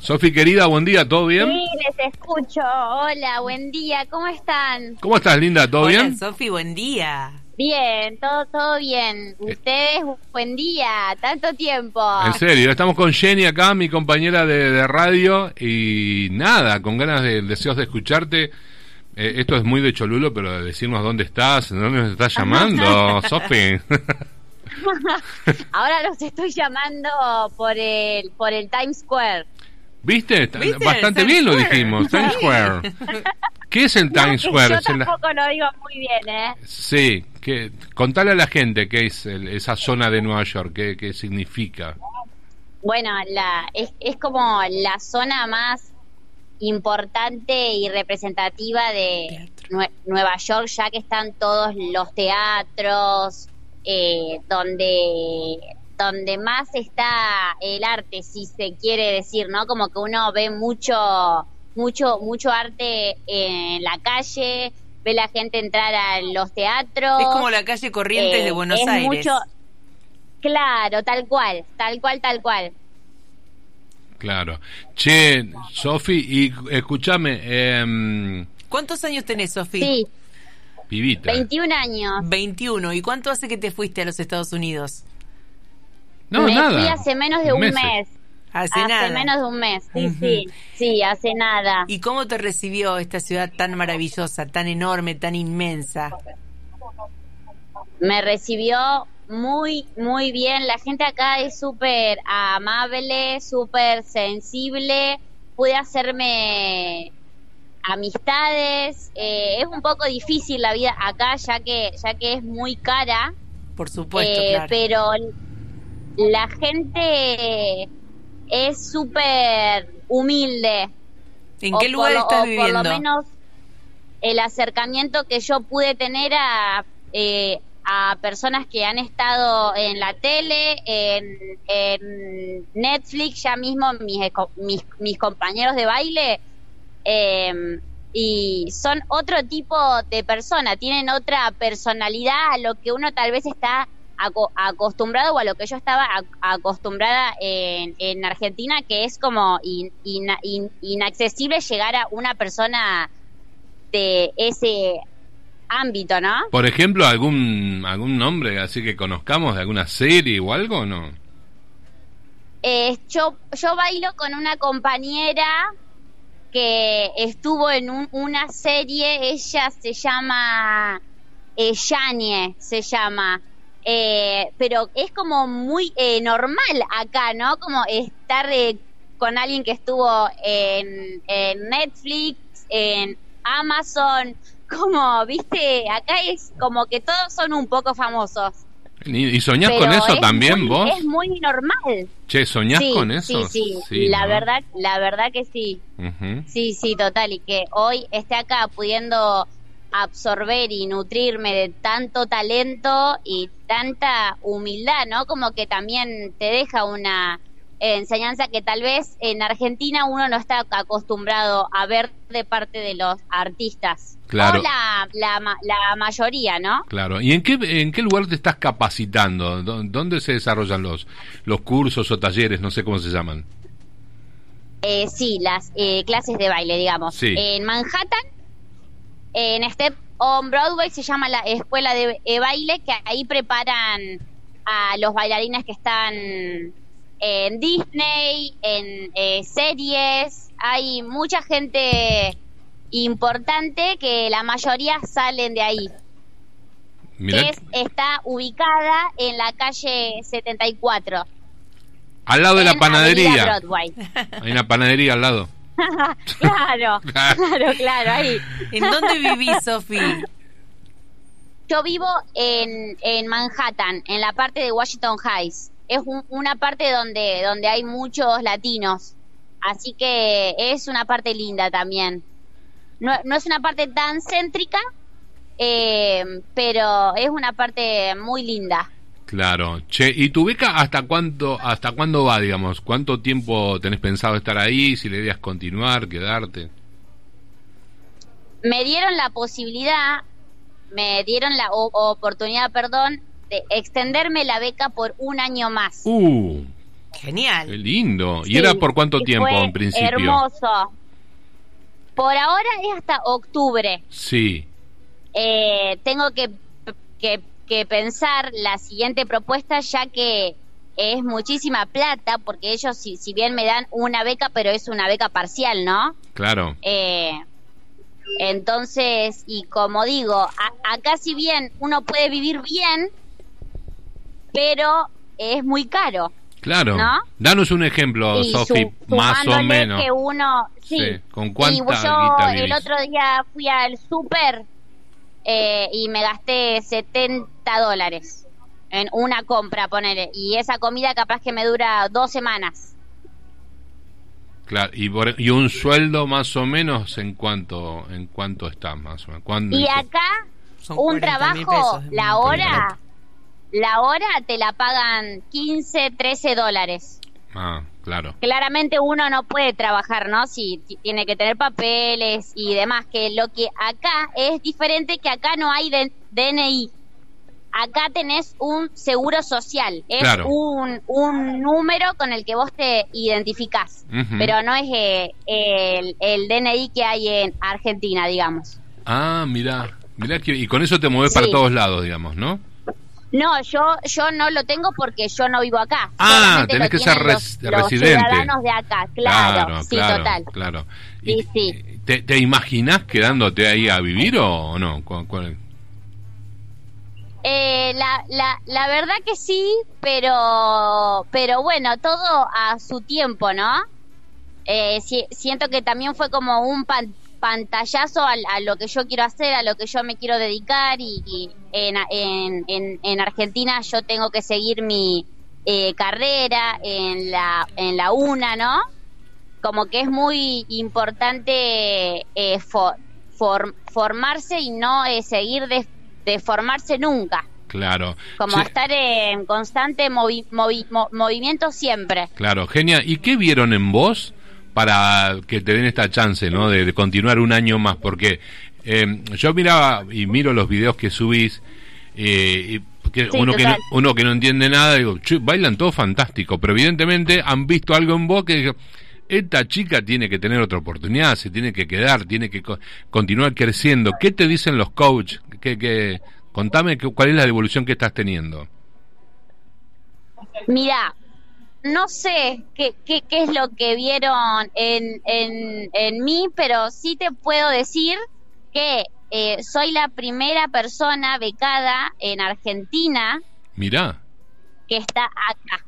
Sofi querida, buen día, ¿todo bien? Sí, les escucho. Hola, buen día. ¿Cómo están? ¿Cómo estás, linda? ¿Todo Hola, bien? Sofi, buen día. Bien, todo todo bien. Eh. Ustedes, buen día. Tanto tiempo. En serio, estamos con Jenny acá, mi compañera de, de radio, y nada, con ganas de deseos de escucharte. Eh, esto es muy de Cholulo, pero de decirnos dónde estás, dónde nos estás llamando, Sofi. Ahora los estoy llamando por el por el Times Square. ¿Viste? Bastante Times bien lo dijimos, Times. Square. ¿Qué es el Times No, Square? Yo la- tampoco lo digo muy bien, ¿eh? Sí, que, contale a la gente qué es el- esa zona de Nueva York, qué, qué significa. Bueno, la, es, es como la zona más importante y representativa de. Nue- Nueva York, ya que están todos los teatros, eh, donde donde más está el arte, si se quiere decir, ¿no? Como que uno ve mucho, mucho, mucho arte en la calle, ve la gente entrar a los teatros. Es como la calle Corrientes Eh, de Buenos es Aires. mucho- Claro, tal cual, tal cual, tal cual. Claro. Che, Sofi, y escúchame, em, ¿Cuántos años tenés, Sofi? Sí, pibita. 21 años. 21. ¿Y cuánto hace que te fuiste a los Estados Unidos? No, Me nada. fui hace menos de un Meses. mes. Hace, Hace nada. menos de un mes, sí, sí, sí, hace nada. ¿Y cómo te recibió esta ciudad tan maravillosa, tan enorme, tan inmensa? Me recibió muy, muy bien. La gente acá es súper amable, súper sensible. Pude hacerme amistades. Eh, es un poco difícil la vida acá, ya que, ya que es muy cara. Por supuesto, Eh, claro. Pero la gente es súper humilde. ¿En qué lugar estás o viviendo? Por lo menos el acercamiento que yo pude tener a, eh, a personas que han estado en la tele, en, en Netflix, ya mismo mis, mis compañeros de baile, eh, y son otro tipo de persona, tienen otra personalidad a lo que uno tal vez está aco- acostumbrado o a lo que yo estaba ac- acostumbrada en, en Argentina, que es como in- ina- in- inaccesible llegar a una persona de ese ámbito, ¿no? Por ejemplo, algún algún nombre así que conozcamos de alguna serie o algo, ¿o ¿no? Eh, yo, yo bailo con una compañera que estuvo en un- una serie, ella se llama eh, Yanie, se llama, Eh, pero es como muy eh, normal acá, ¿no? Como estar eh, con alguien que estuvo en, en Netflix, en Amazon, como, viste, acá es como que todos son un poco famosos. ¿Y, y soñás pero con eso es también muy- vos? Es muy normal. Che, ¿soñás sí, con eso? Sí, sí, la ¿no? verdad, la verdad que sí. Sí, sí, total. Y que hoy esté acá pudiendo absorber y nutrirme de tanto talento y tanta humildad, ¿no? Como que también te deja una enseñanza que tal vez en Argentina uno no está acostumbrado a ver de parte de los artistas. Claro. O la, la, la mayoría, ¿no? Claro. ¿Y en qué, en qué lugar te estás capacitando? ¿Dó- ¿Dónde se desarrollan los, los cursos o talleres? No sé cómo se llaman. Eh, sí, las eh, clases de baile, digamos. Sí. En Manhattan, en Step on Broadway se llama la escuela de eh, baile, que ahí preparan a los bailarines que están en Disney, en eh, series. Hay mucha gente importante que la mayoría salen de ahí. Mirá, Que es, está ubicada en la calle 74. al lado de la panadería. Hay una panadería al lado. claro, claro, claro, ahí. ¿En dónde vivís, Sofi? Yo vivo en, en Manhattan, en la parte de Washington Heights. Es un- una parte donde, donde hay muchos latinos. Así que es una parte linda también. No, no es una parte tan céntrica, eh, pero es una parte muy linda. Claro. Che, ¿y tu beca hasta cuánto, hasta cuándo va, digamos? ¿Cuánto tiempo tenés pensado estar ahí? Si le es continuar, quedarte. Me dieron la posibilidad, me dieron la o- oportunidad, perdón, de extenderme la beca por un año más. Uh, Genial. Qué lindo. ¿Y Sí, era por cuánto tiempo fue en principio? Hermoso. Por ahora es hasta octubre. Sí, Eh, tengo que, que, que pensar la siguiente propuesta ya que es muchísima plata porque ellos si, si bien me dan una beca pero es una beca parcial, ¿no? claro. Eh, entonces, y como digo, a- acá si bien uno puede vivir bien, pero es muy caro. Claro. ¿No? Danos un ejemplo, Sofi, más o menos. que uno, sí. Sí, ¿con cuánta y yo guita el otro día fui al súper eh, y me gasté 70 dólares en una compra, poner Y esa comida capaz que me dura dos semanas. Claro, y, por- y un sueldo más o menos en cuánto en cuánto está más o menos. ¿Cuándo- Y acá un 40.000 trabajo, pesos, la hora. La hora te la pagan 15, 13 dólares. Ah, claro. Claramente uno no puede trabajar, ¿no? Si ti- tiene que tener papeles y demás, que lo que acá es diferente que acá no hay de- DNI. Acá tenés un seguro social, es Claro. un, un número con el que vos te identificás, pero no es eh, el, el DNI que hay en Argentina, digamos. Ah, mira, mira que y con eso te mueves para todos lados, digamos, ¿no? No, yo yo no lo tengo porque yo no vivo acá. Ah, Solamente tenés que ser res- los, los residente. ciudadanos de acá, claro, sí, claro, total. claro. Sí, Y- sí. ¿Te, te imaginás quedándote ahí a vivir o, no? ¿Cu- cu- Eh, la, la, la verdad que sí, pero, pero bueno, todo a su tiempo, ¿no? Eh, si- siento que también fue como un pan- pantallazo al- a, lo que yo quiero hacer, a lo que yo me quiero dedicar y, y en, en, en, en Argentina yo tengo que seguir mi eh, carrera en la, en la UNA, ¿no? Como que es muy importante eh, fo- for- formarse y no eh, seguir de, de formarse nunca. Claro. Como Sí, estar en constante movi- movi- mo- movimiento siempre. Claro, genial. ¿Y qué vieron en vos para que te den esta chance, ¿no? De, de continuar un año más, porque eh, yo miraba y miro los videos que subís, eh, y que Sí, uno, que no, uno que no entiende nada, digo, "Che, bailan todo fantástico, pero evidentemente han visto algo en vos que digo, esta chica tiene que tener otra oportunidad, se tiene que quedar, tiene que co- continuar creciendo. ¿Qué te dicen los coaches? ¿Qué, qué, contame cuál es la evolución que estás teniendo. Mira, no sé qué, qué, qué es lo que vieron en, en, en mí, pero sí te puedo decir que eh, soy la primera persona becada en Argentina Mirá, que está acá.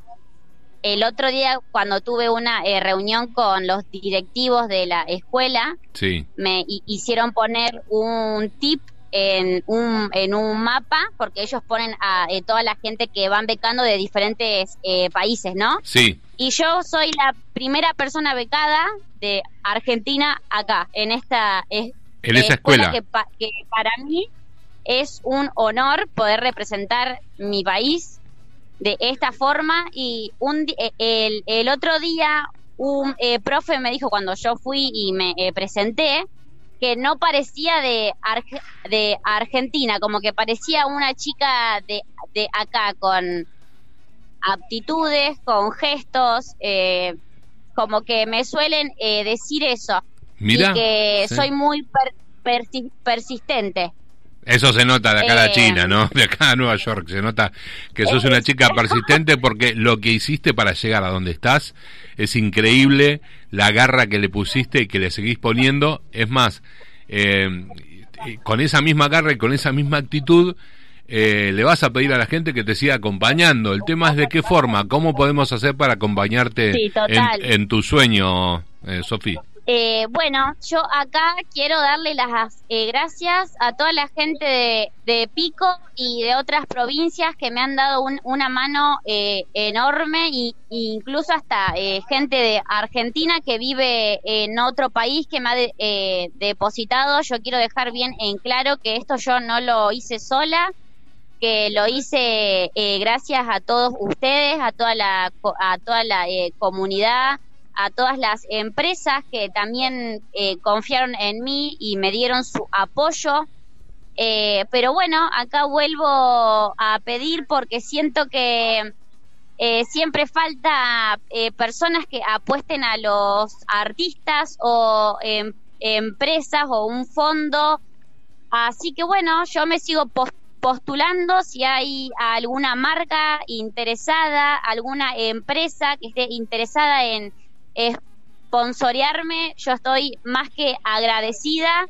El otro día, cuando tuve una eh, reunión con los directivos de la escuela, sí, me hi- hicieron poner un tip en un, en un mapa, porque ellos ponen a eh, toda la gente que van becando de diferentes eh, países, ¿no? sí, Y yo soy la primera persona becada de Argentina acá, en esta es- en esa escuela. Que, pa- que para mí es un honor poder representar mi país de esta forma. Y un, eh, el, el otro día un eh, profe me dijo cuando yo fui y me eh, presenté que no parecía de, Arge- de Argentina, como que parecía una chica de, de acá con aptitudes, con gestos, eh, como que me suelen eh, decir eso Mirá, y que sí. soy muy per- persi- persistente. Eso se nota de acá a la Eh, China, ¿no? De acá a Nueva York. Se nota que sos una chica persistente porque lo que hiciste para llegar a donde estás es increíble. La garra que le pusiste y que le seguís poniendo. Es más, eh, con esa misma garra y con esa misma actitud, eh, le vas a pedir a la gente que te siga acompañando. El tema es de qué forma, cómo podemos hacer para acompañarte Sí, en, en tu sueño, eh, Sofía. Eh, bueno, yo acá quiero darle las eh, gracias a toda la gente de, de Pico y de otras provincias que me han dado un- una mano eh, enorme y incluso hasta eh, gente de Argentina que vive en otro país que me ha eh, depositado. Yo quiero dejar bien en claro que esto yo no lo hice sola, que lo hice eh, gracias a todos ustedes, a toda la a toda la comunidad, a todas las empresas que también eh, confiaron en mí y me dieron su apoyo. Eh, pero bueno, acá vuelvo a pedir porque siento que eh, siempre falta eh, personas que apuesten a los artistas o em, empresas o un fondo. Así que bueno, yo me sigo postulando si hay alguna marca interesada, alguna empresa que esté interesada en sponsorearme, yo estoy más que agradecida.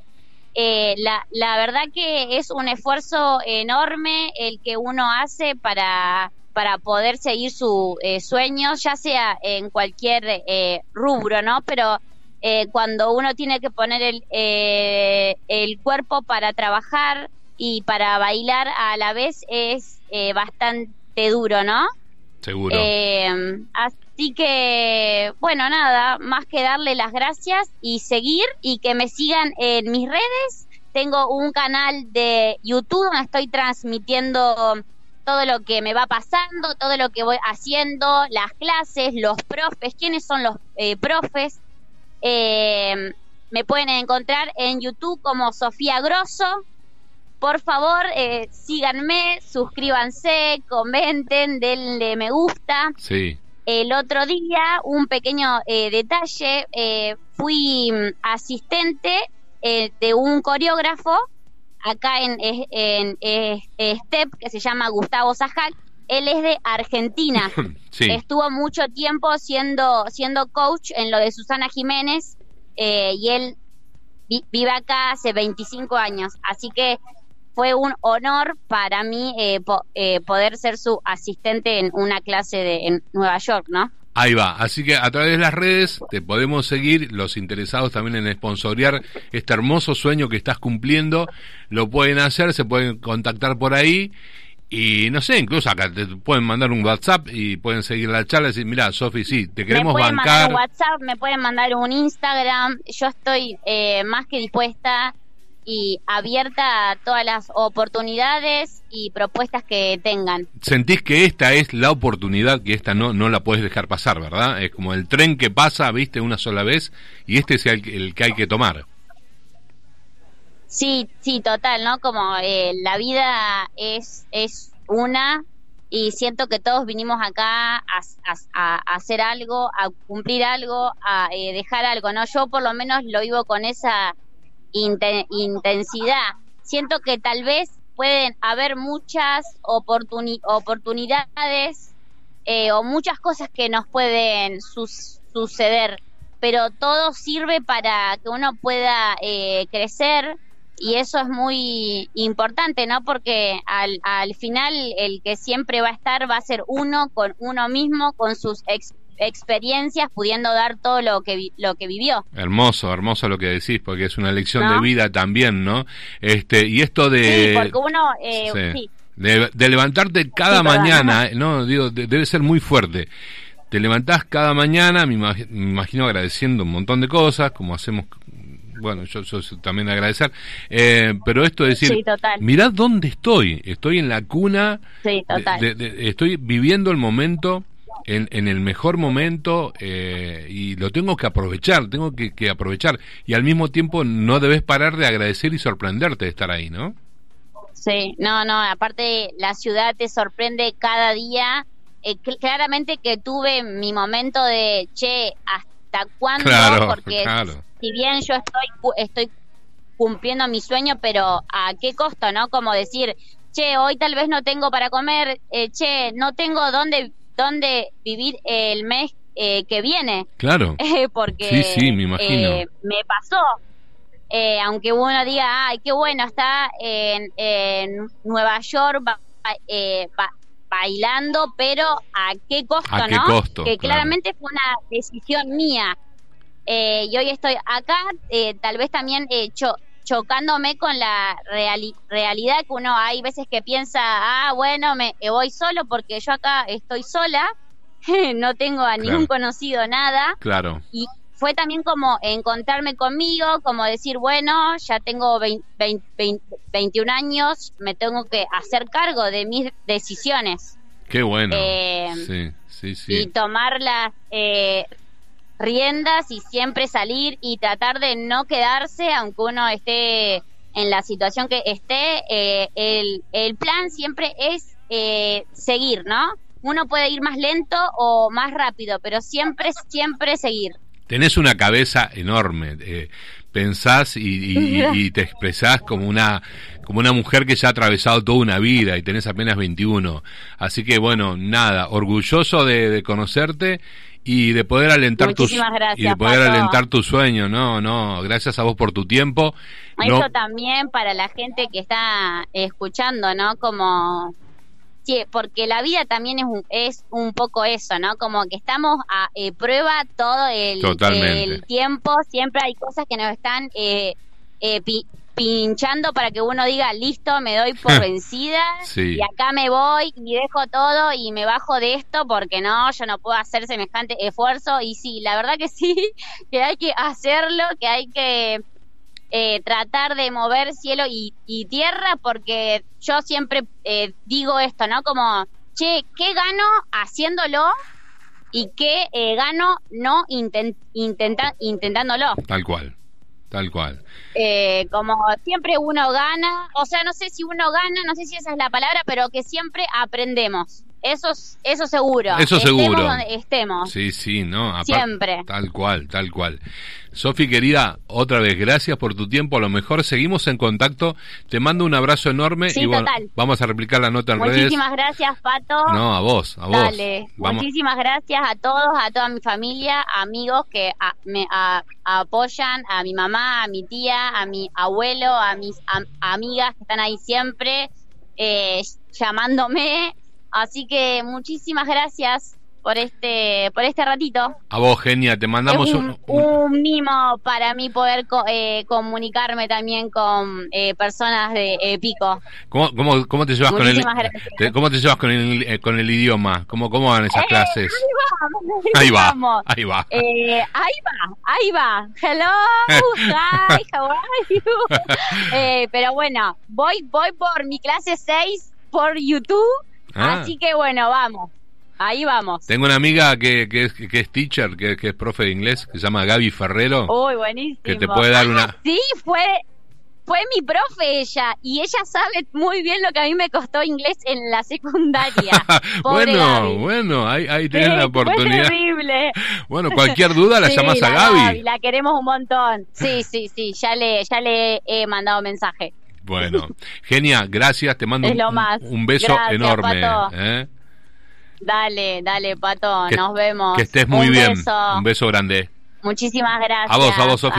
Eh, la, la verdad que es un esfuerzo enorme el que uno hace para, para poder seguir su eh, sueño, ya sea en cualquier eh, rubro, ¿no? Pero eh, cuando uno tiene que poner el, eh, el cuerpo para trabajar y para bailar a la vez es bastante duro, ¿no? Seguro. así que, bueno, nada, más que darle las gracias y seguir y que me sigan en mis redes. Tengo un canal de YouTube donde estoy transmitiendo todo lo que me va pasando, todo lo que voy haciendo, las clases, los profes, quiénes son los eh, profes. Eh, me pueden encontrar en YouTube como Sofía Grosso. Por favor, eh, síganme, suscríbanse, comenten, denle me gusta. Sí. El otro día, un pequeño detalle, fui mm, asistente de un coreógrafo acá en, en, STEP, que se llama Gustavo Sajak, él es de Argentina. Estuvo mucho tiempo siendo, siendo coach en lo de Susana Jiménez eh, y él vive acá hace 25 años. Así que fue un honor para mí eh, eh, poder ser su asistente en una clase de, en Nueva York, ¿no? Ahí va, así que a través de las redes te podemos seguir, los interesados también en sponsorear este hermoso sueño que estás cumpliendo, lo pueden hacer, se pueden contactar por ahí. Y no sé, incluso acá te pueden mandar un WhatsApp y pueden seguir la charla y decir, mira, Sofi, sí, te queremos me pueden Mandar un WhatsApp, me pueden mandar un Instagram, yo estoy eh, más que dispuesta y abierta a todas las oportunidades y propuestas que tengan. Sentís que esta es la oportunidad, que esta no, no la puedes dejar pasar, ¿verdad? Es como el tren que pasa, viste, una sola vez y este es el, que hay que tomar. Sí, sí, total, ¿no? Como eh, la vida es, es una y siento que todos vinimos acá a, a, hacer algo, a cumplir algo, a eh, dejar algo, ¿no? Yo por lo menos lo vivo con esa intensidad. Siento que tal vez pueden haber muchas oportunidades eh, o muchas cosas que nos pueden suceder, pero todo sirve para que uno pueda eh, crecer y eso es muy importante, ¿no? Porque al, al final el que siempre va a estar va a ser uno con uno mismo, con sus experiencias experiencias pudiendo dar todo lo que lo que vivió. Hermoso, hermoso lo que decís, porque es una lección de vida también, ¿no? Este y esto de sí, porque uno eh, sí. De, levantarte cada mañana, no digo debe ser muy fuerte. Te levantás cada mañana, me imagino, agradeciendo un montón de cosas, como hacemos bueno, yo, también agradecer, eh, pero esto de decir, mirad dónde estoy, estoy en la cuna, sí, estoy viviendo el momento en, en el mejor momento eh, y lo tengo que aprovechar, tengo que, que, aprovechar y al mismo tiempo no debes parar de agradecer y sorprenderte de estar ahí, ¿no? Sí, no, no, aparte la ciudad te sorprende cada día. Eh, claramente que tuve mi momento de, che, ¿hasta cuándo? Claro, Porque si bien yo estoy, estoy cumpliendo mi sueño, pero ¿a qué costo, no? Como decir, che, hoy tal vez no tengo para comer, eh, che, no tengo dónde dónde vivir el mes eh, que viene. Claro. porque sí, sí, me, imagino. Eh, me pasó. Eh, aunque uno diga, ay, qué bueno, está en, en Nueva York bailando, pero ¿a qué costo, ¿A no? costo, que claramente fue una decisión mía. y hoy estoy acá, tal vez también he hecho chocándome con la realidad que uno hay veces que piensa, ah, bueno, me voy solo porque yo acá estoy sola, no tengo a ningún conocido nada. Claro. Y fue también como encontrarme conmigo, como decir, bueno, ya tengo 21 años, me tengo que hacer cargo de mis decisiones. Qué bueno. Eh, sí, sí, sí. Y tomarlas eh, riendas y siempre salir y tratar de no quedarse, aunque uno esté en la situación que esté, eh, el, el plan siempre es eh, seguir, ¿no? uno puede ir más lento o más rápido, pero siempre, siempre seguir. Tenés una cabeza enorme, eh, pensás y, y- y te expresás como una como una mujer que ya ha atravesado toda una vida y tenés apenas 21. Así que bueno, nada, orgulloso de, de conocerte y de poder alentar tus gracias, y de poder Pato. alentar tu sueño. No, no, gracias a vos por tu tiempo. No, Eso también para la gente que está escuchando, ¿no? Como sí, porque la vida también es un, es un poco eso, ¿no? Como que estamos a eh, prueba todo el, el tiempo, siempre hay cosas que nos están eh, eh, pi- pinchando para que uno diga, listo, me doy por vencida Sí. y acá me voy y dejo todo y me bajo de esto porque no, yo no puedo hacer semejante esfuerzo y sí, la verdad que sí, que hay que hacerlo, que hay que eh, tratar de mover cielo y, y tierra porque yo siempre eh, digo esto, ¿no? Como, che, ¿qué gano haciéndolo? Y qué eh, gano no inten- intenta- intentándolo. tal cual. Tal cual. Eh, como siempre uno gana, o sea, no sé si uno gana, no sé si esa es la palabra, pero que siempre aprendemos. Eso, es- eso seguro. Eso Estemos seguro. donde estemos. Sí, sí, no, apar- Siempre. Tal cual, tal cual. Sofi, querida, otra vez, gracias por tu tiempo. A lo mejor seguimos en contacto. Te mando un abrazo enorme Sí, y bueno, total. vamos a replicar la nota en redes. Muchísimas gracias, Pato. No, a vos, a vos. Dale, Vamos. muchísimas gracias a todos, a toda mi familia, amigos que a- me a- apoyan, a mi mamá, a mi tía, a mi abuelo, a mis am- amigas que están ahí siempre eh, llamándome. Así que muchísimas gracias por este por este ratito. A vos, genia, te mandamos es un, un, un- un mimo para mí poder co- eh, comunicarme también con eh, personas de eh, Pico. ¿Cómo, cómo, cómo te llevas con el te- cómo te llevas con el eh, con el idioma? ¿Cómo cómo van esas Eh, clases? Ahí va, ahí va. Eh, ahí va, ahí va. Hello, hi, how are you? Eh, pero bueno, voy, voy por mi clase 6 por YouTube, Ah. así que bueno, vamos. Ahí vamos. Tengo una amiga que, que, es, que es teacher, que, que es profe de inglés, que se llama Gaby Ferrero. Uy, buenísimo. Que te puede dar una- Ah, sí, fue fue mi profe ella y ella sabe muy bien lo que a mí me costó inglés en la secundaria. Bueno, Gaby. bueno, ahí, ahí tenés Sí, la Fue oportunidad. terrible. Bueno, cualquier duda la Sí, llamás a la Gaby. La queremos un montón. Sí, sí, sí, ya le, ya le he mandado mensaje. Bueno, genia, gracias, te mando un, beso Gracias, enorme. ¿eh? Dale, dale, Pato, Que- nos vemos. Que estés muy Un bien. beso. Un beso grande. Muchísimas gracias. A vos, a vos, Sofi.